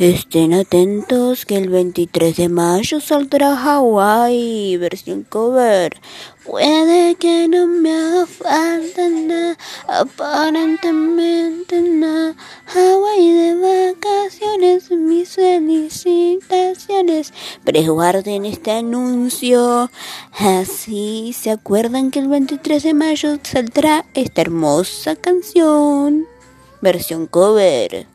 Estén atentos que el 23 de mayo saldrá Hawaii, versión cover. Puede que no me haga falta nada, aparentemente nada. Hawaii de vacaciones, mis felicitaciones. Presguarden este anuncio. Así se acuerdan que el 23 de mayo saldrá esta hermosa canción. Versión cover.